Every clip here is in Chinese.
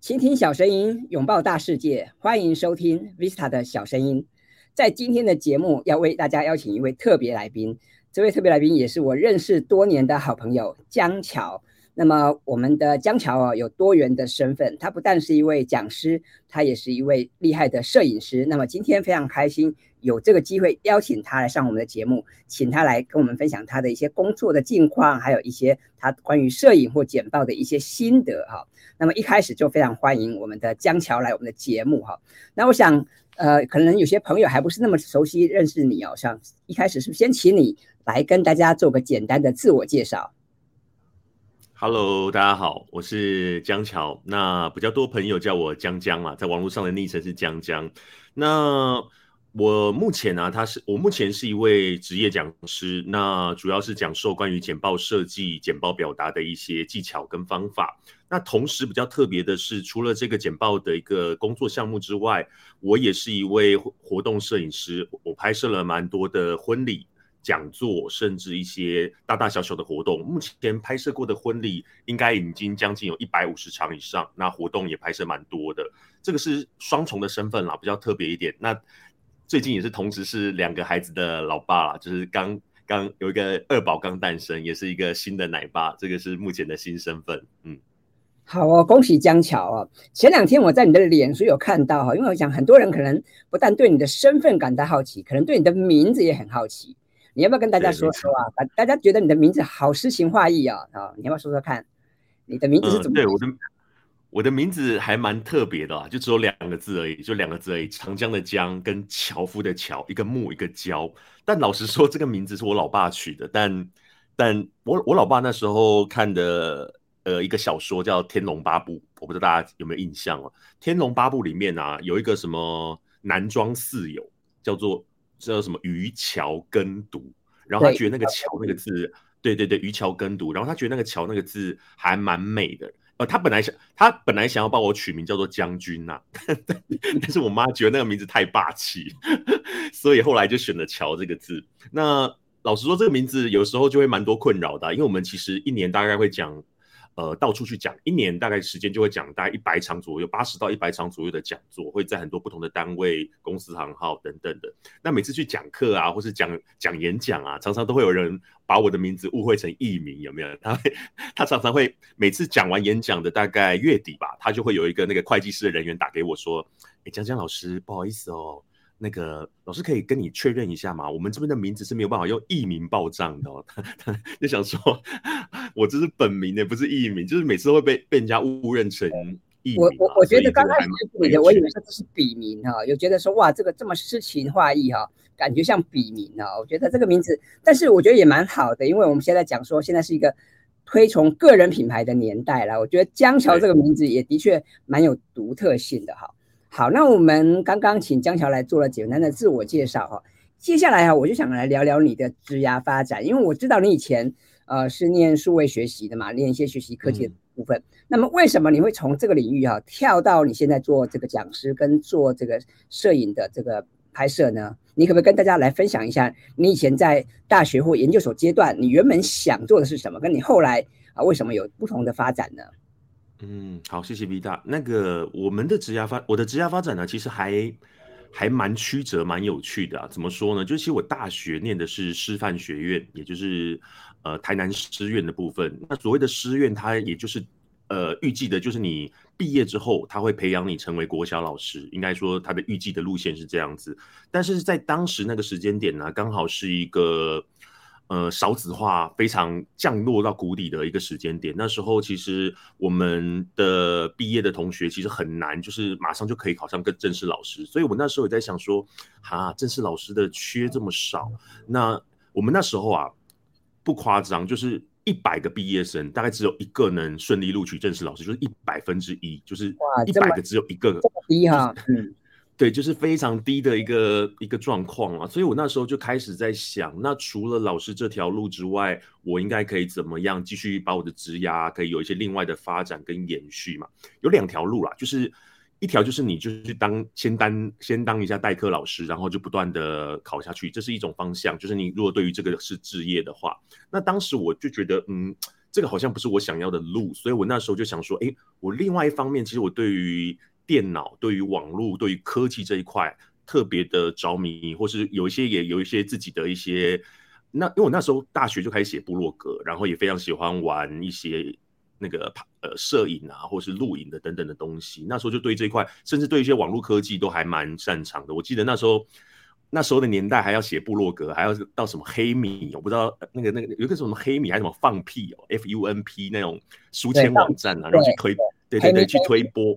倾听小声音，拥抱大世界，欢迎收听 Vista 的小声音。在今天的节目，要为大家邀请一位特别来宾。这位特别来宾也是我认识多年的好朋友江桥。那么，我们的江桥啊，有多元的身份，他不但是一位讲师，他也是一位厉害的摄影师。那么，今天非常开心有这个机会邀请他来上我们的节目，请他来跟我们分享他的一些工作的近况，还有一些他关于摄影或剪报的一些心得哈。那么，一开始就非常欢迎我们的江桥来我们的节目哈。那我想，呃，可能有些朋友还不是那么熟悉认识你哦，像一开始是不是先请你？来跟大家做个简单的自我介绍。Hello，大家好，我是江乔。那比较多朋友叫我江江啊，在网络上的昵称是江江。那我目前呢、啊，他是我目前是一位职业讲师，那主要是讲授关于剪报设计、剪报表达的一些技巧跟方法。那同时比较特别的是，除了这个剪报的一个工作项目之外，我也是一位活动摄影师，我拍摄了蛮多的婚礼。讲座，甚至一些大大小小的活动，目前拍摄过的婚礼应该已经将近有一百五十场以上。那活动也拍摄蛮多的，这个是双重的身份啦，比较特别一点。那最近也是同时是两个孩子的老爸啦，就是刚刚有一个二宝刚诞生，也是一个新的奶爸，这个是目前的新身份。嗯，好哦，恭喜江桥哦。前两天我在你的脸书有看到哈，因为我想很多人可能不但对你的身份感到好奇，可能对你的名字也很好奇。你要不要跟大家说说啊？把大家觉得你的名字好诗情画意啊！啊，你要不要说说看？你的名字是怎么、嗯？对，我的我的名字还蛮特别的啊，就只有两个字而已，就两个字而已，长江的江跟樵夫的樵，一个木一个交。但老实说，这个名字是我老爸取的。但但我我老爸那时候看的呃一个小说叫《天龙八部》，我不知道大家有没有印象哦、啊。《天龙八部》里面啊有一个什么男装四友，叫做。叫什么渔樵耕读，然后他觉得那个“桥”那个字，对对对，渔樵耕读，然后他觉得那个“桥”那个字还蛮美的。呃，他本来想，他本来想要帮我取名叫做将军呐、啊，但是我妈觉得那个名字太霸气，所以后来就选了“桥”这个字。那老实说，这个名字有时候就会蛮多困扰的，因为我们其实一年大概会讲。呃，到处去讲，一年大概时间就会讲大概一百场左右，八十到一百场左右的讲座，会在很多不同的单位、公司行号等等的。那每次去讲课啊，或是讲讲演讲啊，常常都会有人把我的名字误会成艺名，有没有？他会，他常常会每次讲完演讲的大概月底吧，他就会有一个那个会计师的人员打给我说：“哎，江江老师，不好意思哦。”那个老师可以跟你确认一下吗？我们这边的名字是没有办法用艺名报账的哦。他他就想说，我这是本名的，不是艺名，就是每次会被被人家误认成艺名。我我我觉得刚开始你的，我以为说这是笔名哈，有觉得说哇，这个这么诗情画意哈，感觉像笔名啊。我觉得这个名字，但是我觉得也蛮好的，因为我们现在讲说现在是一个推崇个人品牌的年代了。我觉得江桥这个名字也的确蛮有独特性的哈。好，那我们刚刚请江桥来做了简单的自我介绍哈，接下来哈，我就想来聊聊你的职涯发展，因为我知道你以前呃是念数位学习的嘛，念一些学习科技的部分。嗯、那么为什么你会从这个领域哈跳到你现在做这个讲师跟做这个摄影的这个拍摄呢？你可不可以跟大家来分享一下，你以前在大学或研究所阶段，你原本想做的是什么，跟你后来啊为什么有不同的发展呢？嗯，好，谢谢 V 大。那个我们的职涯发，我的职涯发展呢，其实还还蛮曲折，蛮有趣的啊。怎么说呢？就是其实我大学念的是师范学院，也就是呃台南师院的部分。那所谓的师院，它也就是呃预计的就是你毕业之后，他会培养你成为国小老师。应该说，他的预计的路线是这样子。但是在当时那个时间点呢，刚好是一个。呃，少子化非常降落到谷底的一个时间点。那时候其实我们的毕业的同学其实很难，就是马上就可以考上个正式老师。所以我那时候也在想说，哈，正式老师的缺这么少，那我们那时候啊，不夸张，就是一百个毕业生，大概只有一个能顺利录取正式老师，就是一百分之一，就是一百个只有一个，这么低哈，嗯。对，就是非常低的一个一个状况啊，所以我那时候就开始在想，那除了老师这条路之外，我应该可以怎么样继续把我的职涯可以有一些另外的发展跟延续嘛？有两条路啦，就是一条就是你就是当先当先当一下代课老师，然后就不断的考下去，这是一种方向。就是你如果对于这个是职业的话，那当时我就觉得，嗯，这个好像不是我想要的路，所以我那时候就想说，哎，我另外一方面，其实我对于电脑、对于网络、对于科技这一块特别的着迷，或是有一些也有一些自己的一些，那因为我那时候大学就开始写部落格，然后也非常喜欢玩一些那个呃摄影啊，或是录影的等等的东西，那时候就对这一块，甚至对一些网络科技都还蛮擅长的。我记得那时候。那时候的年代还要写部落格，还要到什么黑米，我不知道那个那个有个什么黑米还是什么放屁哦，F U N P 那种书签网站啊，然后去推，对对对，去推播，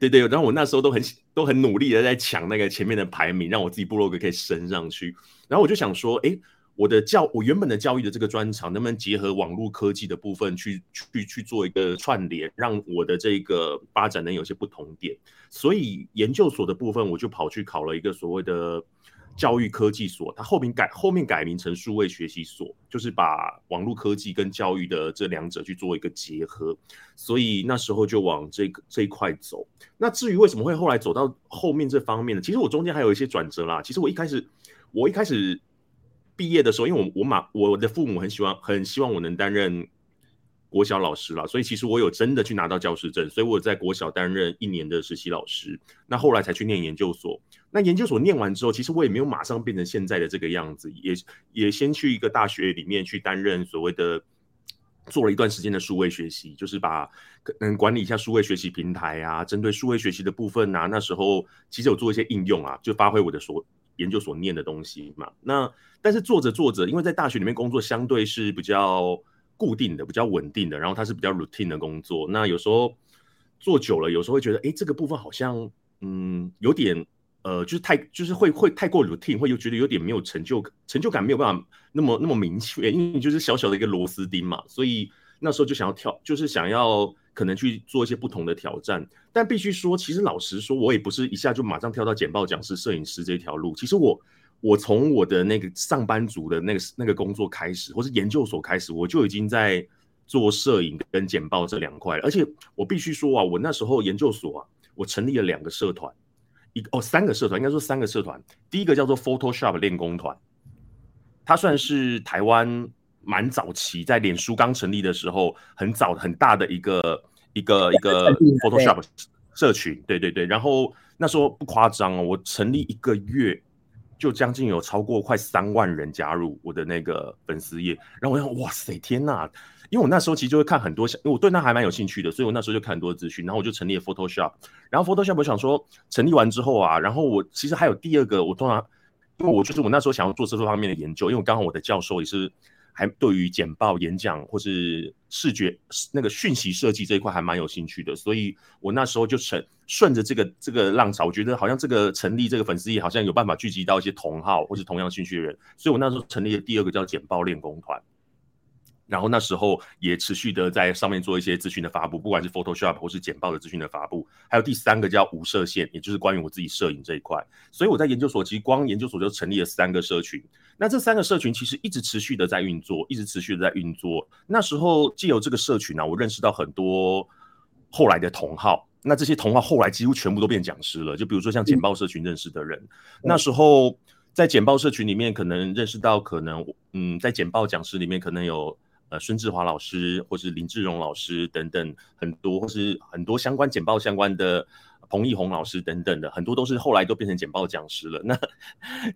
对对。然后我那时候都很都很努力的在抢那个前面的排名，让我自己部落格可以升上去。然后我就想说，哎，我的教我原本的教育的这个专长，能不能结合网络科技的部分去去去做一个串联，让我的这个发展能有些不同点。所以研究所的部分，我就跑去考了一个所谓的。教育科技所，它后面改后面改名成数位学习所，就是把网络科技跟教育的这两者去做一个结合，所以那时候就往这个这一块走。那至于为什么会后来走到后面这方面呢？其实我中间还有一些转折啦。其实我一开始我一开始毕业的时候，因为我我妈我的父母很喜欢很希望我能担任。国小老师了，所以其实我有真的去拿到教师证，所以我在国小担任一年的实习老师。那后来才去念研究所。那研究所念完之后，其实我也没有马上变成现在的这个样子，也也先去一个大学里面去担任所谓的做了一段时间的数位学习，就是把嗯管理一下数位学习平台啊，针对数位学习的部分啊，那时候其实有做一些应用啊，就发挥我的所研究所念的东西嘛。那但是做着做着，因为在大学里面工作相对是比较。固定的、比较稳定的，然后它是比较 routine 的工作。那有时候做久了，有时候会觉得，哎，这个部分好像，嗯，有点，呃，就是太，就是会会太过 routine，会又觉得有点没有成就，成就感没有办法那么那么明确，因为你就是小小的一个螺丝钉嘛。所以那时候就想要跳，就是想要可能去做一些不同的挑战。但必须说，其实老实说，我也不是一下就马上跳到简报讲师、摄影师这条路。其实我。我从我的那个上班族的那个那个工作开始，或是研究所开始，我就已经在做摄影跟剪报这两块了。而且我必须说啊，我那时候研究所啊，我成立了两个社团，一个哦三个社团，应该说三个社团。第一个叫做 Photoshop 练功团，它算是台湾蛮早期，在脸书刚成立的时候，很早很大的一个一个一个 Photoshop 社群。对对对，然后那时候不夸张哦，我成立一个月。就将近有超过快三万人加入我的那个粉丝页，然后我想，哇塞，天呐！因为我那时候其实就会看很多，因为我对那还蛮有兴趣的，所以我那时候就看很多资讯，然后我就成立了 Photoshop。然后 Photoshop 我想说，成立完之后啊，然后我其实还有第二个，我通常因为我就是我那时候想要做这方面的研究，因为刚好我的教授也是。还对于简报、演讲或是视觉那个讯息设计这一块还蛮有兴趣的，所以我那时候就成顺着这个这个浪潮，我觉得好像这个成立这个粉丝页好像有办法聚集到一些同好或是同样兴趣的人，所以我那时候成立了第二个叫简报练功团。然后那时候也持续的在上面做一些资讯的发布，不管是 Photoshop 或是简报的资讯的发布，还有第三个叫无射线，也就是关于我自己摄影这一块。所以我在研究所其实光研究所就成立了三个社群。那这三个社群其实一直持续的在运作，一直持续的在运作。那时候借由这个社群呢、啊，我认识到很多后来的同好。那这些同好后来几乎全部都变讲师了。就比如说像简报社群认识的人，嗯、那时候在简报社群里面可能认识到，可能嗯，在简报讲师里面可能有。呃，孙志华老师，或是林志荣老师等等，很多或是很多相关简报相关的彭义宏老师等等的，很多都是后来都变成简报讲师了。那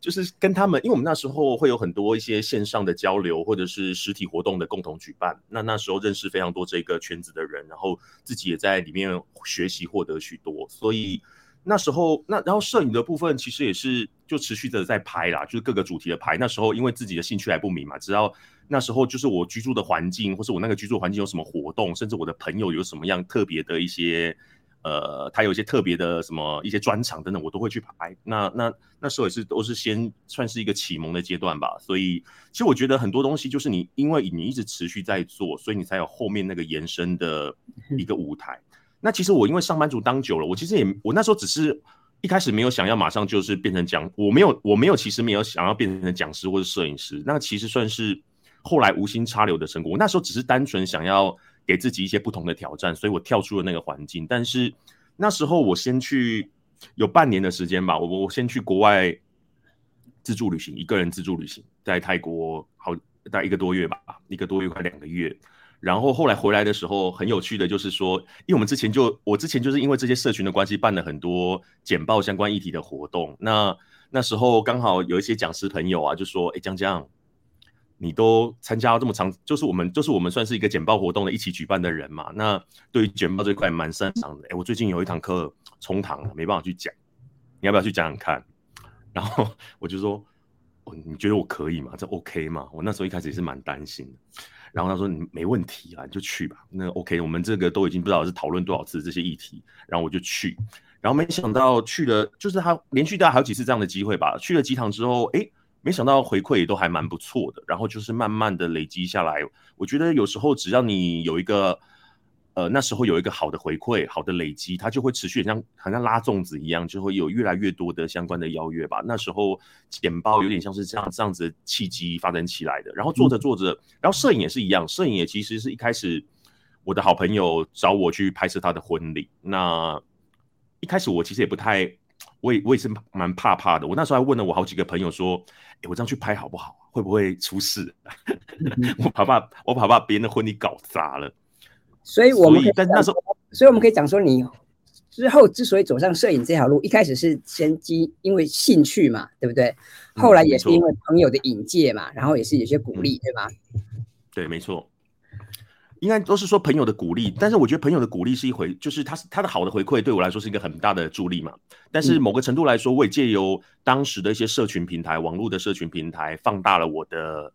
就是跟他们，因为我们那时候会有很多一些线上的交流，或者是实体活动的共同举办。那那时候认识非常多这个圈子的人，然后自己也在里面学习获得许多。所以那时候，那然后摄影的部分其实也是就持续的在拍啦，就是各个主题的拍。那时候因为自己的兴趣还不明嘛，只要。那时候就是我居住的环境，或是我那个居住环境有什么活动，甚至我的朋友有什么样特别的一些，呃，他有一些特别的什么一些专场等等，我都会去拍。那那那时候也是都是先算是一个启蒙的阶段吧。所以其实我觉得很多东西就是你因为你一直持续在做，所以你才有后面那个延伸的一个舞台。那其实我因为上班族当久了，我其实也我那时候只是一开始没有想要马上就是变成讲，我没有我没有其实没有想要变成讲师或者摄影师，那其实算是。后来无心插柳的成果，我那时候只是单纯想要给自己一些不同的挑战，所以我跳出了那个环境。但是那时候我先去有半年的时间吧，我我先去国外自助旅行，一个人自助旅行，在泰国好大概一个多月吧，一个多月快两个月。然后后来回来的时候，很有趣的就是说，因为我们之前就我之前就是因为这些社群的关系，办了很多简报相关议题的活动。那那时候刚好有一些讲师朋友啊，就说：“哎，江江，你都参加这么长，就是我们就是我们算是一个简报活动的一起举办的人嘛。那对于简报这块蛮擅长的。哎，我最近有一堂课冲堂了，没办法去讲，你要不要去讲讲看？”然后我就说：“哦，你觉得我可以吗？这 OK 吗？”我那时候一开始也是蛮担心的。然后他说：“你没问题啊，你就去吧。那 OK，我们这个都已经不知道是讨论多少次这些议题。然后我就去，然后没想到去了，就是他连续大概好几次这样的机会吧。去了几场之后，哎，没想到回馈也都还蛮不错的。然后就是慢慢的累积下来，我觉得有时候只要你有一个。”呃，那时候有一个好的回馈，好的累积，它就会持续，像好像拉粽子一样，就会有越来越多的相关的邀约吧。那时候简报有点像是这样这样子的契机发展起来的。然后做着做着，然后摄影也是一样，摄影也其实是一开始我的好朋友找我去拍摄他的婚礼。那一开始我其实也不太，我也我也是蛮怕怕的。我那时候还问了我好几个朋友说，诶，我这样去拍好不好？会不会出事？我怕怕，我怕怕别人的婚礼搞砸了。所以我们可以，但那时候，所以我们可以讲说，你之后之所以走上摄影这条路，一开始是先基因为兴趣嘛，对不对？后来也是因为朋友的引荐嘛，然后也是有些鼓励，对吗？对，没错，应该都是说朋友的鼓励，但是我觉得朋友的鼓励是一回，就是他是他的好的回馈，对我来说是一个很大的助力嘛。但是某个程度来说，我也借由当时的一些社群平台、网络的社群平台，放大了我的。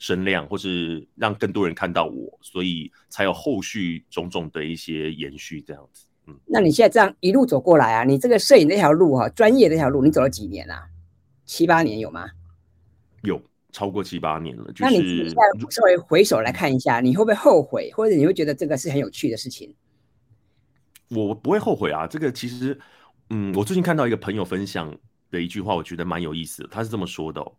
声量，或是让更多人看到我，所以才有后续种种的一些延续这样子。嗯，那你现在这样一路走过来啊，你这个摄影这条路哈、啊，专业这条路，你走了几年啊？七八年有吗？有超过七八年了。就是、那你现在稍微回首来看一下，你会不会后悔，或者你会觉得这个是很有趣的事情？我不会后悔啊，这个其实，嗯，我最近看到一个朋友分享的一句话，我觉得蛮有意思的。他是这么说的哦。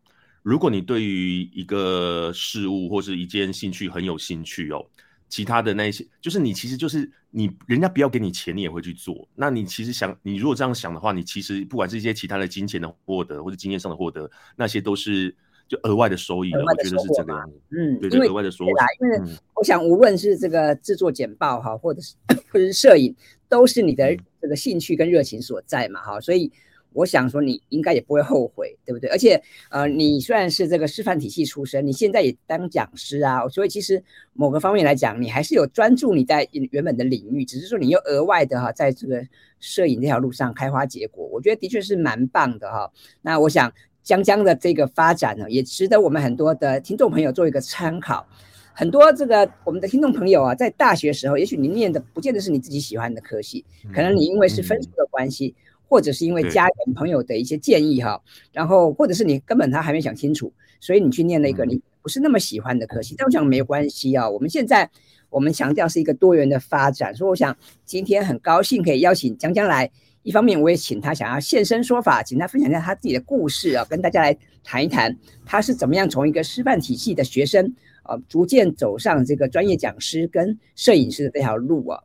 如果你对于一个事物或是一件兴趣很有兴趣哦，其他的那些就是你其实就是你人家不要给你钱，你也会去做。那你其实想，你如果这样想的话，你其实不管是一些其他的金钱的获得或者经验上的获得，那些都是就额外的收益了。我觉得是这个样子。嗯，对，对，额外的收益。因为我想，无论是这个制作简报哈，或者是或者是摄影，都是你的这个兴趣跟热情所在嘛，哈，所以。我想说，你应该也不会后悔，对不对？而且，呃，你虽然是这个师范体系出身，你现在也当讲师啊，所以其实某个方面来讲，你还是有专注你在原本的领域，只是说你又额外的哈，在这个摄影这条路上开花结果，我觉得的确是蛮棒的哈。那我想江江的这个发展呢，也值得我们很多的听众朋友做一个参考。很多这个我们的听众朋友啊，在大学时候，也许你念的不见得是你自己喜欢的科系，可能你因为是分数的关系。或者是因为家人朋友的一些建议哈，然后或者是你根本他还没想清楚，所以你去念了一个你不是那么喜欢的科系，但我想没关系啊。我们现在我们强调是一个多元的发展，所以我想今天很高兴可以邀请江江来，一方面我也请他想要现身说法，请他分享一下他自己的故事啊，跟大家来谈一谈他是怎么样从一个师范体系的学生啊，逐渐走上这个专业讲师跟摄影师的这条路啊。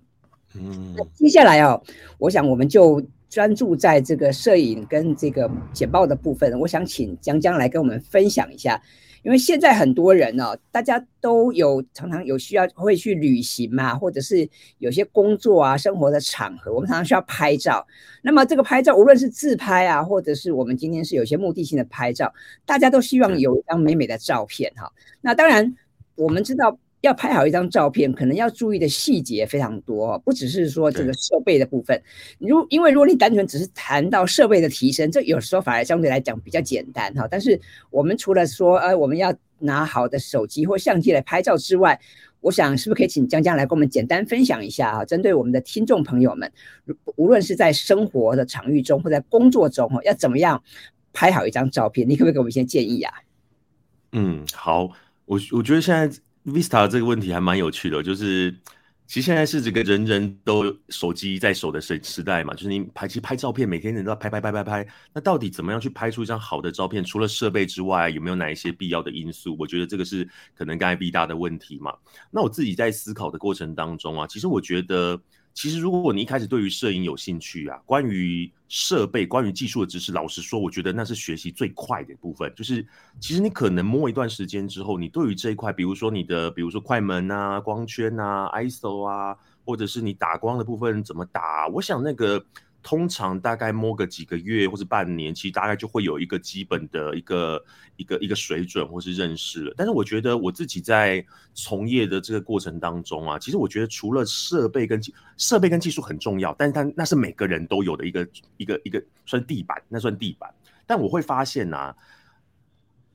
嗯，那接下来啊，我想我们就。专注在这个摄影跟这个简报的部分，我想请江江来跟我们分享一下。因为现在很多人呢、哦，大家都有常常有需要会去旅行嘛，或者是有些工作啊、生活的场合，我们常常需要拍照。那么这个拍照，无论是自拍啊，或者是我们今天是有些目的性的拍照，大家都希望有一张美美的照片哈。那当然，我们知道。要拍好一张照片，可能要注意的细节非常多，不只是说这个设备的部分。如因为如果你单纯只是谈到设备的提升，这有时候反而相对来讲比较简单哈。但是我们除了说呃我们要拿好的手机或相机来拍照之外，我想是不是可以请江江来跟我们简单分享一下啊？针对我们的听众朋友们，无论是在生活的场域中或在工作中哈，要怎么样拍好一张照片？你可不可以给我们一些建议啊？嗯，好，我我觉得现在。Vista 这个问题还蛮有趣的，就是其实现在是这个人人都手机在手的时时代嘛，就是你拍其实拍照片，每天人都要拍拍拍拍拍。那到底怎么样去拍出一张好的照片？除了设备之外，有没有哪一些必要的因素？我觉得这个是可能刚才 B 大的问题嘛。那我自己在思考的过程当中啊，其实我觉得其实如果你一开始对于摄影有兴趣啊，关于设备、关于技术的知识，老实说，我觉得那是学习最快的部分。就是其实你可能摸一段时间之后，你对于这一块，比如说你的，比如说快门啊、光圈啊、ISO 啊，或者是你打光的部分怎么打，我想那个。通常大概摸个几个月或者半年，其实大概就会有一个基本的一个一个一个水准或是认识了。但是我觉得我自己在从业的这个过程当中啊，其实我觉得除了设备跟设备跟技术很重要，但是它那是每个人都有的一个一个一个算地板，那算地板。但我会发现啊，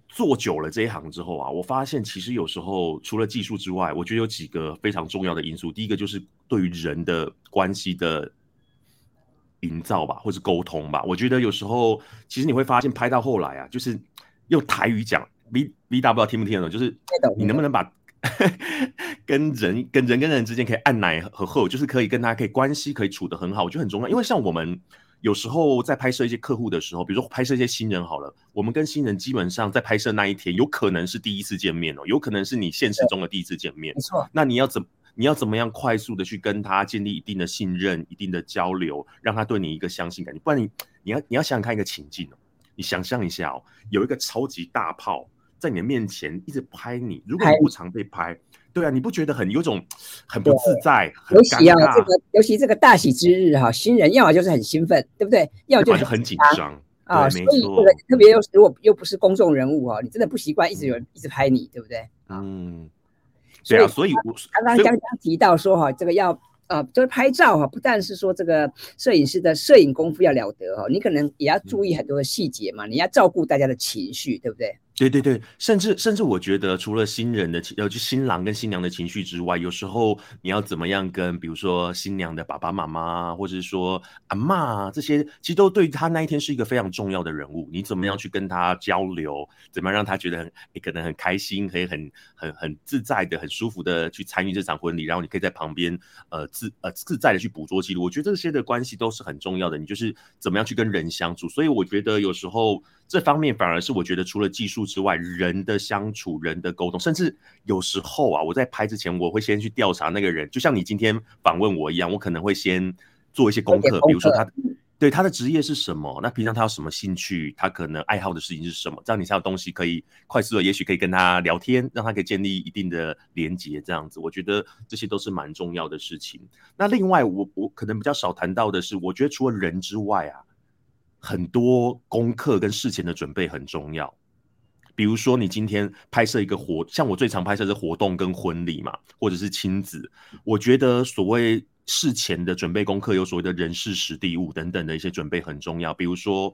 做久了这一行之后啊，我发现其实有时候除了技术之外，我觉得有几个非常重要的因素。第一个就是对于人的关系的。营造吧，或是沟通吧。我觉得有时候，其实你会发现，拍到后来啊，就是用台语讲，V V W 听不听得懂？就是你能不能把 跟人、跟人跟人之间可以按奶和后，就是可以跟他可以关系可以处得很好，我觉得很重要。因为像我们有时候在拍摄一些客户的时候，比如说拍摄一些新人好了，我们跟新人基本上在拍摄那一天，有可能是第一次见面哦，有可能是你现实中的第一次见面。没错，那你要怎么？你要怎么样快速的去跟他建立一定的信任、一定的交流，让他对你一个相信感？不然你你要你要想想看一个情境哦，你想象一下哦，有一个超级大炮在你的面前一直拍你，如果你不常被拍，对啊，你不觉得很有种很不自在？尤其啊，这个尤其这个大喜之日哈，新人要么就是很兴奋，对不对？要么就很紧张啊。所以这个特别又如果又不是公众人物啊，你真的不习惯一直有人一直拍你，对不对？嗯。对啊，所以我刚刚刚刚提到说哈，这个要呃，就是拍照哈，不但是说这个摄影师的摄影功夫要了得哈，你可能也要注意很多的细节嘛，你要照顾大家的情绪，对不对？对对对，甚至甚至我觉得，除了新人的情，呃，就新郎跟新娘的情绪之外，有时候你要怎么样跟，比如说新娘的爸爸妈妈，或者是说阿嬷这些，其实都对他那一天是一个非常重要的人物。你怎么样去跟他交流？怎么样让他觉得很，你可能很开心，可以很很很自在的、很舒服的去参与这场婚礼，然后你可以在旁边，呃，自呃自在的去捕捉记录。我觉得这些的关系都是很重要的。你就是怎么样去跟人相处？所以我觉得有时候。这方面反而是我觉得，除了技术之外，人的相处、人的沟通，甚至有时候啊，我在拍之前，我会先去调查那个人，就像你今天访问我一样，我可能会先做一些功课，比如说他对他的职业是什么，那平常他有什么兴趣，他可能爱好的事情是什么，这样你才有东西可以快速的，也许可以跟他聊天，让他可以建立一定的连接，这样子，我觉得这些都是蛮重要的事情。那另外，我我可能比较少谈到的是，我觉得除了人之外啊。很多功课跟事前的准备很重要，比如说你今天拍摄一个活，像我最常拍摄的活动跟婚礼嘛，或者是亲子，我觉得所谓事前的准备功课，有所谓的人事时地物等等的一些准备很重要。比如说，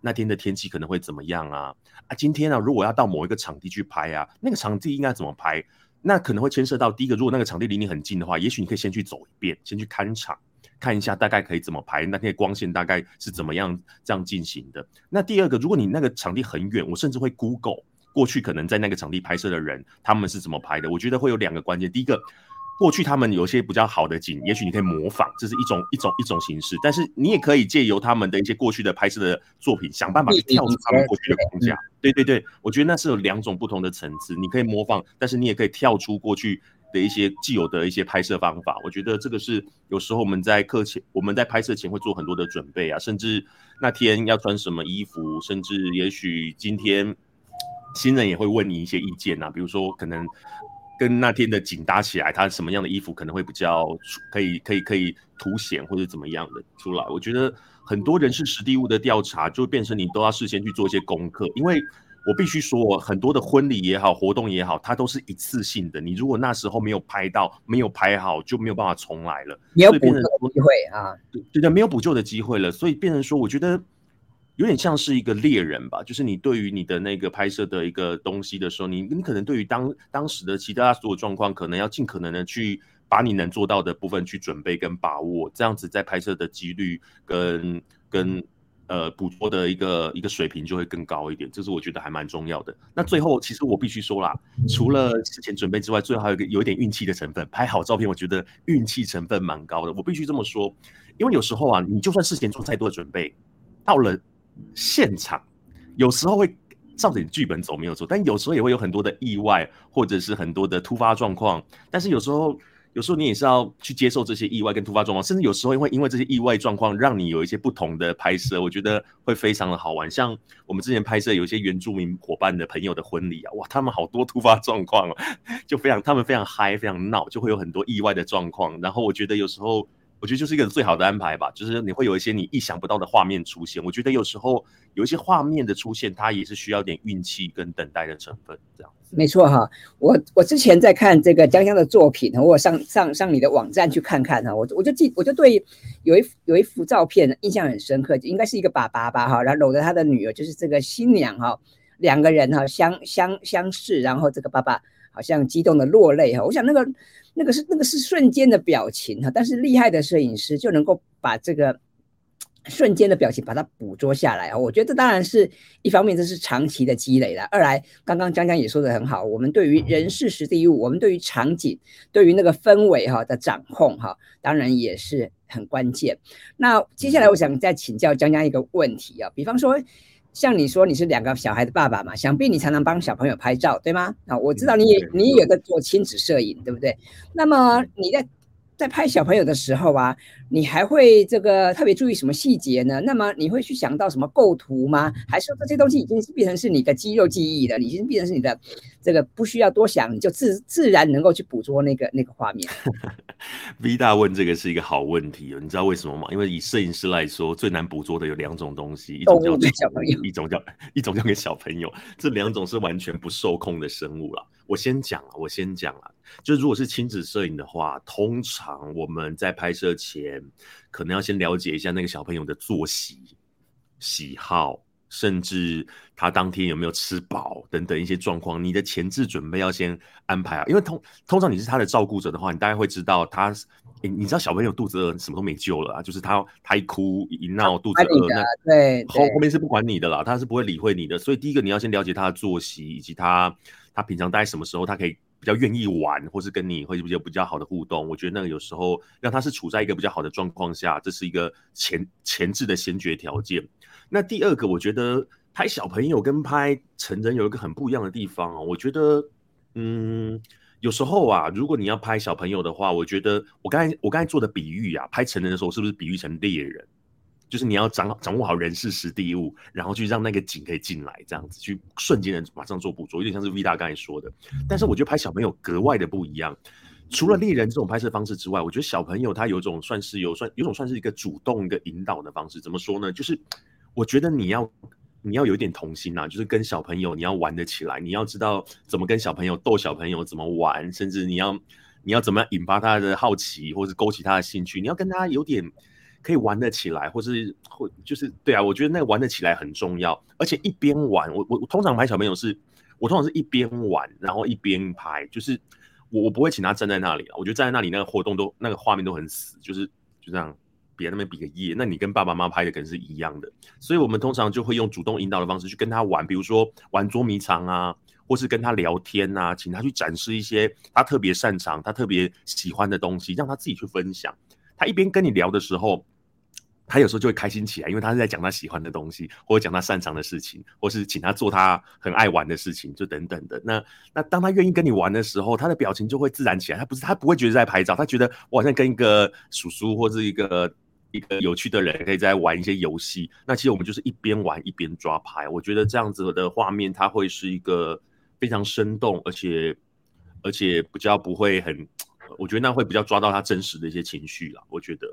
那天的天气可能会怎么样啊？啊，今天啊，如果要到某一个场地去拍啊，那个场地应该怎么拍？那可能会牵涉到第一个，如果那个场地离你很近的话，也许你可以先去走一遍，先去看场。看一下大概可以怎么拍，那天光线大概是怎么样这样进行的。那第二个，如果你那个场地很远，我甚至会 Google 过去可能在那个场地拍摄的人，他们是怎么拍的。我觉得会有两个关键，第一个，过去他们有些比较好的景，也许你可以模仿，这是一种一种一种形式。但是你也可以借由他们的一些过去的拍摄的作品，想办法去跳出他们过去的框架。对对对，我觉得那是有两种不同的层次，你可以模仿，但是你也可以跳出过去。的一些既有的一些拍摄方法，我觉得这个是有时候我们在课前，我们在拍摄前会做很多的准备啊，甚至那天要穿什么衣服，甚至也许今天新人也会问你一些意见啊，比如说可能跟那天的景搭起来，他什么样的衣服可能会比较可以可以可以凸显或者怎么样的出来。我觉得很多人事实地物的调查，就变成你都要事先去做一些功课，因为。我必须说，很多的婚礼也好，活动也好，它都是一次性的。你如果那时候没有拍到，没有拍好，就没有办法重来了。没有补救的机会啊，对对，没有补救的机会了。所以变成说，我觉得有点像是一个猎人吧，就是你对于你的那个拍摄的一个东西的时候，你你可能对于当当时的其他所有状况，可能要尽可能的去把你能做到的部分去准备跟把握，这样子在拍摄的几率跟跟。呃，捕捉的一个一个水平就会更高一点，这是我觉得还蛮重要的。那最后，其实我必须说啦，除了事前准备之外，最后还有一个有一点运气的成分。拍好照片，我觉得运气成分蛮高的。我必须这么说，因为有时候啊，你就算事前做再多的准备，到了现场，有时候会照着你剧本走没有错，但有时候也会有很多的意外，或者是很多的突发状况。但是有时候。有时候你也是要去接受这些意外跟突发状况，甚至有时候会因为这些意外状况，让你有一些不同的拍摄，我觉得会非常的好玩。像我们之前拍摄有一些原住民伙伴的朋友的婚礼啊，哇，他们好多突发状况哦，就非常他们非常嗨，非常闹，就会有很多意外的状况。然后我觉得有时候。我觉得就是一个最好的安排吧，就是你会有一些你意想不到的画面出现。我觉得有时候有一些画面的出现，它也是需要点运气跟等待的成分。这样没错哈。我我之前在看这个江江的作品，我上上上你的网站去看看哈。我我就记我就对有一有一幅照片印象很深刻，应该是一个爸爸吧哈，然后搂着他的女儿，就是这个新娘哈，两个人哈相相相视，然后这个爸爸好像激动的落泪哈。我想那个。那个是那个是瞬间的表情哈，但是厉害的摄影师就能够把这个瞬间的表情把它捕捉下来啊。我觉得当然是一方面这是长期的积累了，二来刚刚江江也说的很好，我们对于人事时地物，我们对于场景，对于那个氛围哈的掌控哈，当然也是很关键。那接下来我想再请教江江一个问题啊，比方说。像你说你是两个小孩的爸爸嘛，想必你常常帮小朋友拍照，对吗？啊，我知道你也你也有在做亲子摄影，对不对？那么你在。在拍小朋友的时候啊，你还会这个特别注意什么细节呢？那么你会去想到什么构图吗？还是说这些东西已经是变成是你的肌肉记忆了？已经变成是你的这个不需要多想，你就自自然能够去捕捉那个那个画面。V 大问这个是一个好问题哦，你知道为什么吗？因为以摄影师来说，最难捕捉的有两种东西，一种叫小朋友，一种叫一种叫给小朋友，这两种是完全不受控的生物了。我先讲了，我先讲了。就如果是亲子摄影的话，通常我们在拍摄前，可能要先了解一下那个小朋友的作息、喜好，甚至他当天有没有吃饱等等一些状况。你的前置准备要先安排啊，因为通通常你是他的照顾者的话，你大概会知道他，诶，你知道小朋友肚子饿，什么都没救了啊。就是他他一哭一闹，肚子饿，那对后后面是不管你的啦，他是不会理会你的。所以第一个你要先了解他的作息，以及他他平常大概什么时候他可以。比较愿意玩，或是跟你会比较比较好的互动，我觉得那个有时候让他是处在一个比较好的状况下，这是一个前前置的先决条件。那第二个，我觉得拍小朋友跟拍成人有一个很不一样的地方哦。我觉得，嗯，有时候啊，如果你要拍小朋友的话，我觉得我刚才我刚才做的比喻啊，拍成人的时候是不是比喻成猎人？就是你要掌掌握好人事时地物，然后去让那个景可以进来，这样子去瞬间的马上做捕捉，有点像是 V 大刚才说的。但是我觉得拍小朋友格外的不一样，除了猎人这种拍摄方式之外，我觉得小朋友他有种算是有算有种算是一个主动一个引导的方式。怎么说呢？就是我觉得你要你要有一点童心呐、啊，就是跟小朋友你要玩得起来，你要知道怎么跟小朋友逗小朋友怎么玩，甚至你要你要怎么样引发他的好奇，或是勾起他的兴趣，你要跟他有点。可以玩得起来，或是或就是对啊，我觉得那个玩得起来很重要。而且一边玩，我我通常拍小朋友是，我通常是一边玩，然后一边拍，就是我我不会请他站在那里啊。我觉得站在那里那个活动都那个画面都很死，就是就这样比那边比个耶。那你跟爸爸妈妈拍的可能是一样的，所以我们通常就会用主动引导的方式去跟他玩，比如说玩捉迷藏啊，或是跟他聊天啊，请他去展示一些他特别擅长、他特别喜欢的东西，让他自己去分享。他一边跟你聊的时候。他有时候就会开心起来，因为他是在讲他喜欢的东西，或者讲他擅长的事情，或是请他做他很爱玩的事情，就等等的。那那当他愿意跟你玩的时候，他的表情就会自然起来。他不是他不会觉得在拍照，他觉得我好像跟一个叔叔或是一个一个有趣的人可以在玩一些游戏。那其实我们就是一边玩一边抓拍。我觉得这样子的画面，它会是一个非常生动，而且而且比较不会很。我觉得那会比较抓到他真实的一些情绪啦。我觉得，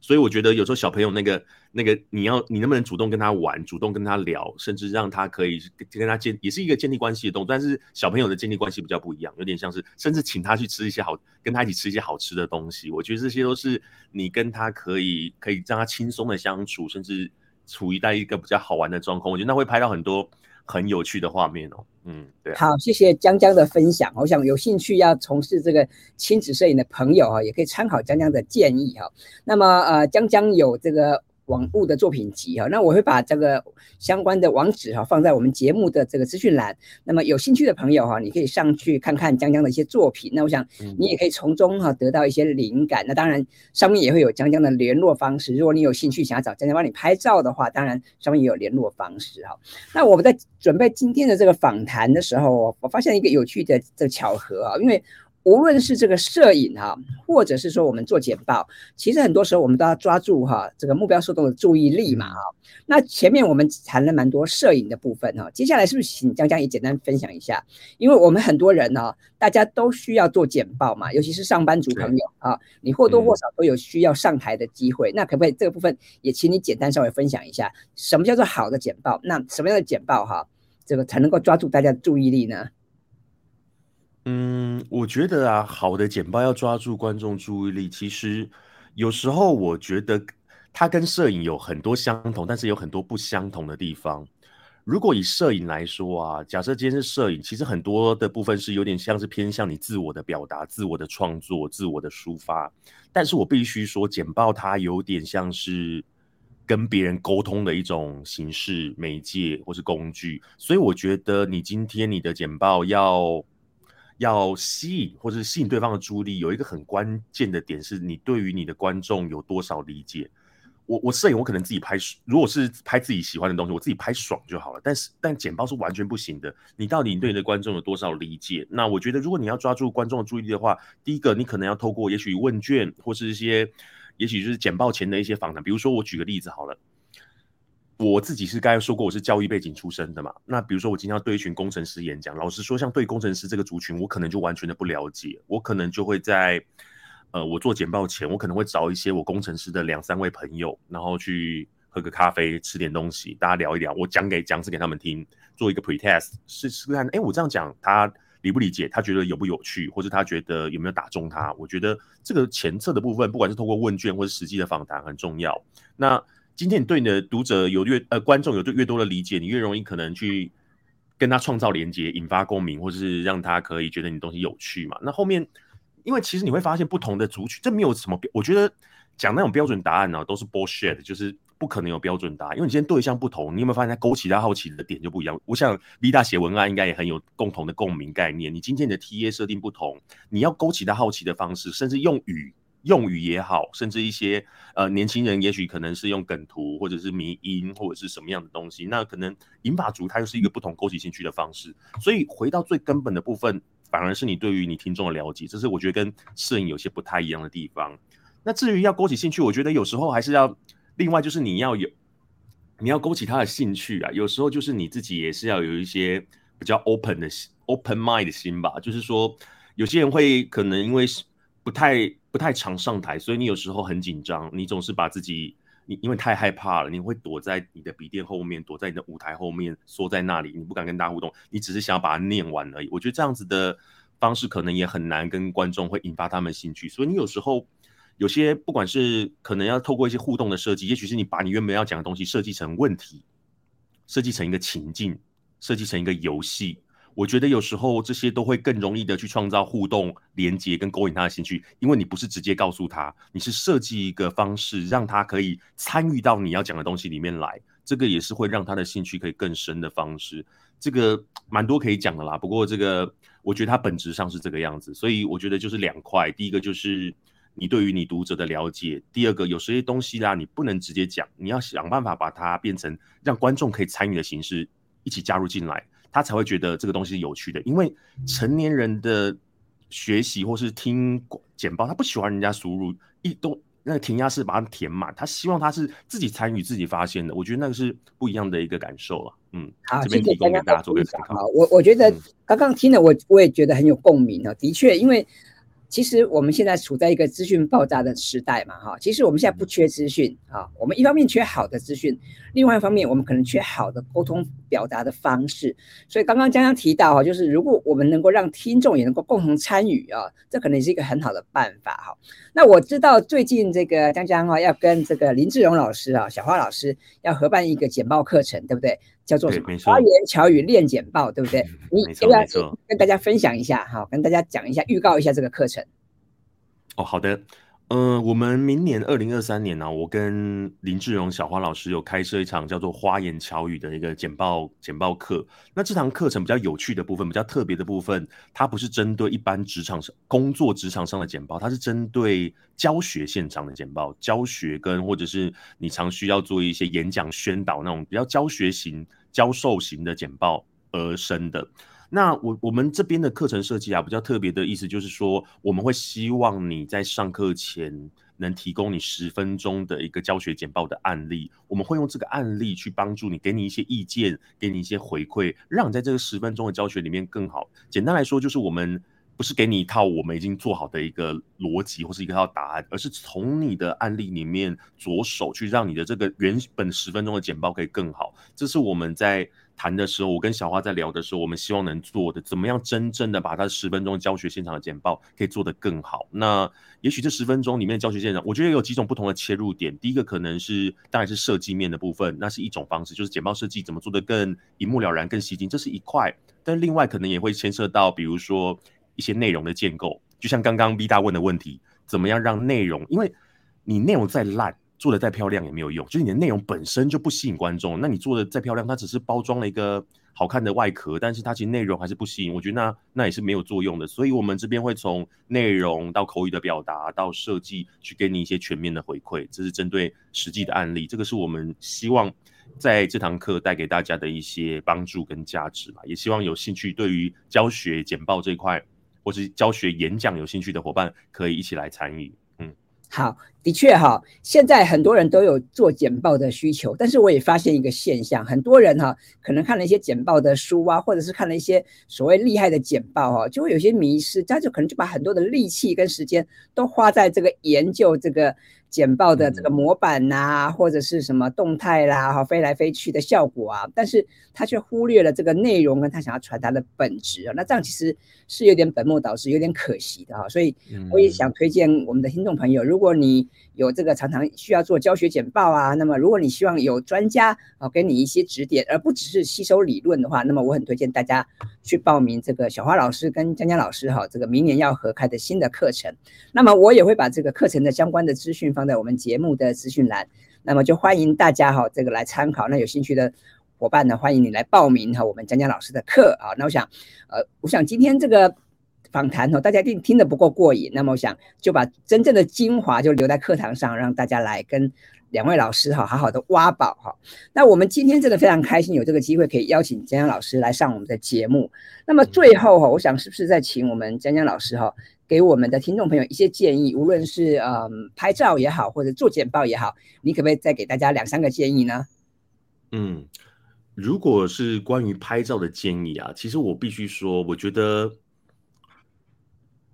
所以我觉得有时候小朋友那个那个，你要你能不能主动跟他玩，主动跟他聊，甚至让他可以跟他建，也是一个建立关系的动作。但是小朋友的建立关系比较不一样，有点像是甚至请他去吃一些好，跟他一起吃一些好吃的东西。我觉得这些都是你跟他可以可以让他轻松的相处，甚至处于在一个比较好玩的状况。我觉得那会拍到很多。很有趣的画面哦，嗯，对，好，谢谢江江的分享。我想有兴趣要从事这个亲子摄影的朋友啊，也可以参考江江的建议哈。那么呃，江江有这个。网物的作品集哈，那我会把这个相关的网址哈放在我们节目的这个资讯栏。那么有兴趣的朋友哈，你可以上去看看江江的一些作品。那我想你也可以从中哈得到一些灵感。那当然上面也会有江江的联络方式。如果你有兴趣想要找江江帮你拍照的话，当然上面也有联络方式哈。那我们在准备今天的这个访谈的时候，我发现一个有趣的这个巧合啊，因为。无论是这个摄影哈，或者是说我们做简报，其实很多时候我们都要抓住哈这个目标受众的注意力嘛哈。那前面我们谈了蛮多摄影的部分哈，接下来是不是请江江也简单分享一下？因为我们很多人呢，大家都需要做简报嘛，尤其是上班族朋友啊，你或多或少都有需要上台的机会。那可不可以这个部分也请你简单稍微分享一下，什么叫做好的简报？那什么样的简报哈，这个才能够抓住大家的注意力呢？嗯，我觉得啊，好的简报要抓住观众注意力，其实有时候我觉得它跟摄影有很多相同，但是有很多不相同的地方。如果以摄影来说啊，假设今天是摄影，其实很多的部分是有点像是偏向你自我的表达、自我的创作、自我的抒发。但是我必须说，简报它有点像是跟别人沟通的一种形式、媒介或是工具。所以我觉得你今天你的简报要。要吸引或者是吸引对方的注意力，有一个很关键的点是你对于你的观众有多少理解。我我摄影我可能自己拍，如果是拍自己喜欢的东西，我自己拍爽就好了。但是但简报是完全不行的。你到底对你的观众有多少理解？那我觉得如果你要抓住观众的注意力的话，第一个你可能要透过也许问卷或是一些，也许就是简报前的一些访谈。比如说我举个例子好了。我自己是刚才说过，我是教育背景出身的嘛。那比如说，我今天要对一群工程师演讲，老实说，像对工程师这个族群，我可能就完全的不了解。我可能就会在，呃，我做简报前，我可能会找一些我工程师的两三位朋友，然后去喝个咖啡，吃点东西，大家聊一聊。我讲给讲师给他们听，做一个 pretest，试试看，哎，我这样讲他理不理解？他觉得有不有趣，或者他觉得有没有打中他？我觉得这个前测的部分，不管是通过问卷或者实际的访谈，很重要。那今天你对你的读者有越呃观众有越多的理解，你越容易可能去跟他创造连接，引发共鸣，或者是让他可以觉得你东西有趣嘛。那后面，因为其实你会发现不同的族群，这没有什么，我觉得讲那种标准答案呢、都是 bullshit，就是不可能有标准答案。因为你今天对象不同，你有没有发现他勾起他好奇的点就不一样？我想 V 大写文案应该也很有共同的共鸣概念。你今天你的 TA 设定不同，你要勾起他好奇的方式，甚至用语。用语也好，甚至一些呃年轻人，也许可能是用梗图，或者是迷因，或者是什么样的东西，那可能银发族它又是一个不同勾起兴趣的方式。所以回到最根本的部分，反而是你对于你听众的了解，这是我觉得跟摄影有些不太一样的地方。那至于要勾起兴趣，我觉得有时候还是要另外就是你要有你要勾起他的兴趣啊，有时候就是你自己也是要有一些比较 open 的心 open mind 的心吧，就是说有些人会可能因为不太。不太常上台，所以你有时候很紧张，你总是把自己，你因为太害怕了，你会躲在你的笔电后面，躲在你的舞台后面，缩在那里，你不敢跟大家互动，你只是想要把它念完而已。我觉得这样子的方式可能也很难跟观众会引发他们兴趣，所以你有时候有些不管是可能要透过一些互动的设计，也许是你把你原本要讲的东西设计成问题，设计成一个情境，设计成一个游戏。我觉得有时候这些都会更容易的去创造互动、连接跟勾引他的兴趣，因为你不是直接告诉他，你是设计一个方式让他可以参与到你要讲的东西里面来，这个也是会让他的兴趣可以更深的方式。这个蛮多可以讲的啦，不过这个我觉得它本质上是这个样子，所以我觉得就是两块，第一个就是你对于你读者的了解，第二个有些东西啦，你不能直接讲，你要想办法把它变成让观众可以参与的形式，一起加入进来。他才会觉得这个东西是有趣的，因为成年人的学习或是听简报，他不喜欢人家输入一都那个填鸭式把它填满，他希望他是自己参与、自己发现的。我觉得那个是不一样的一个感受了。嗯，好，这边提供给大家做个参考。我我觉得刚刚听了，我我也觉得很有共鸣啊。的确，因为。其实我们现在处在一个资讯爆炸的时代嘛，哈，其实我们现在不缺资讯啊，我们一方面缺好的资讯，另外一方面我们可能缺好的沟通表达的方式。所以刚刚江江提到哈，就是如果我们能够让听众也能够共同参与啊，这可能是一个很好的办法哈。那我知道最近这个江江哈要跟这个林志荣老师啊，小花老师要合办一个简报课程，对不对？叫做什么？花言巧语练简报，对不对？你要不要跟大家分享一下？哈，跟大家讲一下，预告一下这个课程。哦，好的。嗯、呃，我们明年二零二三年呢、啊，我跟林志荣小花老师有开设一场叫做“花言巧语”的一个简报简报课。那这堂课程比较有趣的部分，比较特别的部分，它不是针对一般职场上工作职场上的简报，它是针对教学现场的简报，教学跟或者是你常需要做一些演讲宣导那种比较教学型、教授型的简报而生的。那我我们这边的课程设计啊，比较特别的意思就是说，我们会希望你在上课前能提供你十分钟的一个教学简报的案例，我们会用这个案例去帮助你，给你一些意见，给你一些回馈，让你在这个十分钟的教学里面更好。简单来说，就是我们。不是给你一套我们已经做好的一个逻辑或是一套答案，而是从你的案例里面着手去让你的这个原本十分钟的简报可以更好。这是我们在谈的时候，我跟小花在聊的时候，我们希望能做的，怎么样真正的把它十分钟教学现场的简报可以做得更好。那也许这十分钟里面教学现场，我觉得有几种不同的切入点。第一个可能是当然是设计面的部分，那是一种方式，就是简报设计怎么做得更一目了然、更吸睛，这是一块。但另外可能也会牵涉到，比如说。一些内容的建构，就像刚刚 V 大问的问题，怎么样让内容？因为你内容再烂，做的再漂亮也没有用，就是你的内容本身就不吸引观众。那你做的再漂亮，它只是包装了一个好看的外壳，但是它其实内容还是不吸引。我觉得那那也是没有作用的。所以我们这边会从内容到口语的表达到设计，去给你一些全面的回馈。这是针对实际的案例，这个是我们希望在这堂课带给大家的一些帮助跟价值吧。也希望有兴趣对于教学简报这块。或是教学演讲有兴趣的伙伴可以一起来参与。嗯，好，的确哈，现在很多人都有做简报的需求，但是我也发现一个现象，很多人哈可能看了一些简报的书啊，或者是看了一些所谓厉害的简报哈，就会有些迷失，他就可能就把很多的力气跟时间都花在这个研究这个。简报的这个模板呐、啊，或者是什么动态啦，哈，飞来飞去的效果啊，但是他却忽略了这个内容跟他想要传达的本质啊，那这样其实是有点本末倒置，有点可惜的哈。所以我也想推荐我们的听众朋友，如果你有这个常常需要做教学简报啊，那么如果你希望有专家啊给你一些指点，而不只是吸收理论的话，那么我很推荐大家去报名这个小花老师跟江江老师哈，这个明年要合开的新的课程。那么我也会把这个课程的相关的资讯。放在我们节目的资讯栏，那么就欢迎大家哈，这个来参考。那有兴趣的伙伴呢，欢迎你来报名哈，我们江江老师的课啊。那我想，呃，我想今天这个访谈哦，大家一定听得不够过瘾。那么我想就把真正的精华就留在课堂上，让大家来跟两位老师哈好好的挖宝哈。那我们今天真的非常开心，有这个机会可以邀请江江老师来上我们的节目。那么最后哈，我想是不是再请我们江江老师哈？给我们的听众朋友一些建议，无论是嗯拍照也好，或者做简报也好，你可不可以再给大家两三个建议呢？嗯，如果是关于拍照的建议啊，其实我必须说，我觉得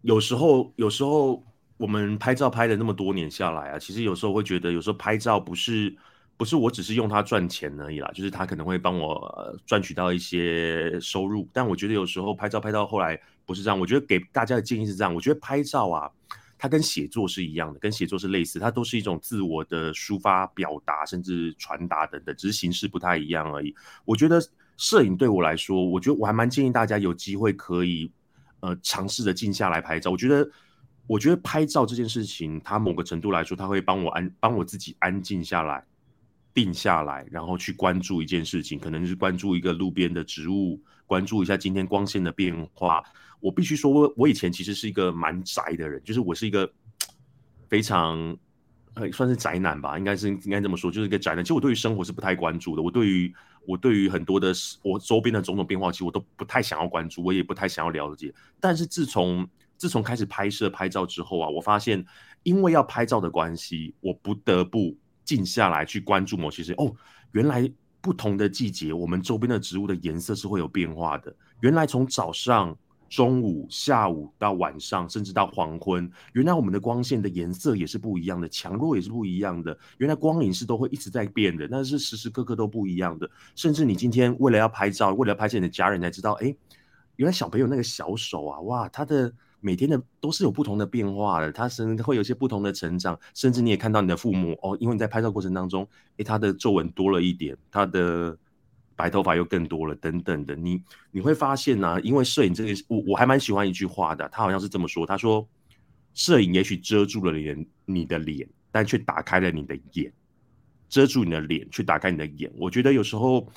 有时候有时候我们拍照拍了那么多年下来啊，其实有时候会觉得，有时候拍照不是。不是我只是用它赚钱而已啦，就是它可能会帮我赚取到一些收入。但我觉得有时候拍照拍到后来不是这样。我觉得给大家的建议是这样：我觉得拍照啊，它跟写作是一样的，跟写作是类似，它都是一种自我的抒发、表达，甚至传达等等，只是形式不太一样而已。我觉得摄影对我来说，我觉得我还蛮建议大家有机会可以呃尝试着静下来拍照。我觉得，我觉得拍照这件事情，它某个程度来说，它会帮我安帮我自己安静下来。定下来，然后去关注一件事情，可能是关注一个路边的植物，关注一下今天光线的变化。我必须说，我我以前其实是一个蛮宅的人，就是我是一个非常呃算是宅男吧，应该是应该这么说，就是一个宅男。其实我对于生活是不太关注的，我对于我对于很多的我周边的种种变化，其实我都不太想要关注，我也不太想要了解。但是自从自从开始拍摄拍照之后啊，我发现因为要拍照的关系，我不得不。静下来去关注某些事哦，原来不同的季节，我们周边的植物的颜色是会有变化的。原来从早上、中午、下午到晚上，甚至到黄昏，原来我们的光线的颜色也是不一样的，强弱也是不一样的。原来光影是都会一直在变的，但是时时刻刻都不一样的。甚至你今天为了要拍照，为了拍摄你的家人，才知道，哎，原来小朋友那个小手啊，哇，他的。每天的都是有不同的变化的，他甚至会有些不同的成长，甚至你也看到你的父母哦，因为你在拍照过程当中，诶，他的皱纹多了一点，他的白头发又更多了，等等的，你你会发现呢、啊，因为摄影这个，我我还蛮喜欢一句话的，他好像是这么说，他说，摄影也许遮住了你你的脸，但却打开了你的眼，遮住你的脸，却打开你的眼，我觉得有时候。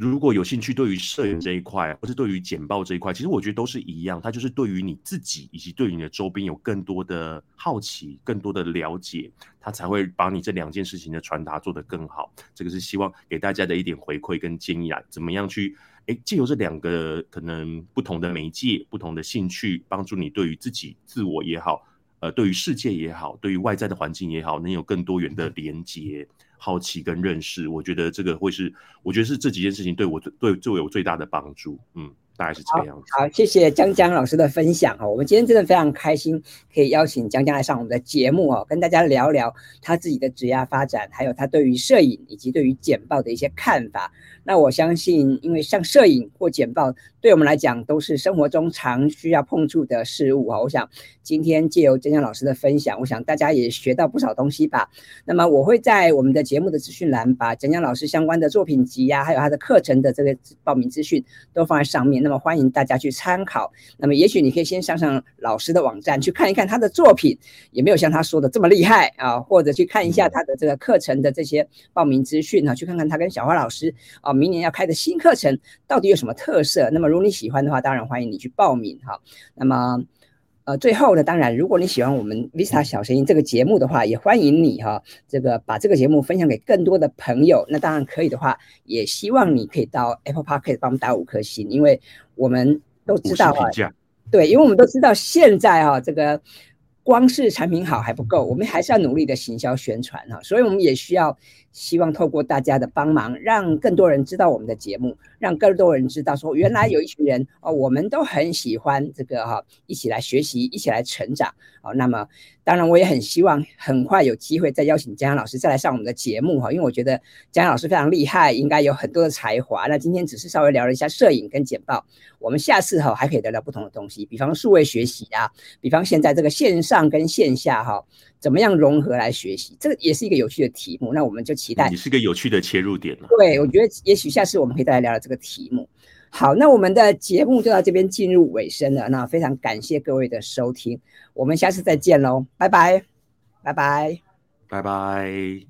如果有兴趣，对于摄影这一块，或是对于剪报这一块，其实我觉得都是一样。它就是对于你自己以及对于你的周边有更多的好奇、更多的了解，它才会把你这两件事情的传达做得更好。这个是希望给大家的一点回馈跟建议啊，怎么样去哎，借由这两个可能不同的媒介、不同的兴趣，帮助你对于自己、自我也好，呃，对于世界也好，对于外在的环境也好，能有更多元的连接、好奇跟认识。我觉得这个会是，我觉得是这几件事情对我对对我有最大的帮助。嗯。大概是这个样子。好，好，谢谢江江老师的分享哦。我们今天真的非常开心，可以邀请江江来上我们的节目哦，跟大家聊聊他自己的职业发展，还有他对于摄影以及对于简报的一些看法。那我相信，因为像摄影或简报，对我们来讲都是生活中常需要碰触的事物啊。我想今天借由江江老师的分享，我想大家也学到不少东西吧。那么我会在我们的节目的资讯栏把江江老师相关的作品集呀、啊，还有他的课程的这个报名资讯都放在上面。那么欢迎大家去参考。那么也许你可以先上上老师的网站去看一看他的作品，也没有像他说的这么厉害啊，或者去看一下他的这个课程的这些报名资讯啊，去看看他跟小花老师啊。明年要开的新课程到底有什么特色？那么如果你喜欢的话，当然欢迎你去报名哈。那么呃，最后呢，当然如果你喜欢我们 Vista 小声音这个节目的话，也欢迎你哈，这个把这个节目分享给更多的朋友。那当然可以的话，也希望你可以到 Apple Podcast 帮我们打五颗星，因为我们都知道啊，对，因为我们都知道现在哈这个。光是产品好还不够，我们还是要努力的行销宣传哈，所以我们也需要希望透过大家的帮忙，让更多人知道我们的节目，让更多人知道说原来有一群人哦，我们都很喜欢这个哈，一起来学习，一起来成长哦。那么当然我也很希望很快有机会再邀请江江老师再来上我们的节目哈，因为我觉得江江老师非常厉害，应该有很多的才华。那今天只是稍微聊了一下摄影跟简报，我们下次哈还可以聊聊不同的东西，比方数位学习啊，比方现在这个线上。跟线下哈，怎么样融合来学习？这个也是一个有趣的题目。那我们就期待。你是个有趣的切入点。对，我觉得也许下次我们可以再来聊聊这个题目。好，那我们的节目就到这边进入尾声了。那非常感谢各位的收听，我们下次再见喽，拜拜，拜拜，拜拜。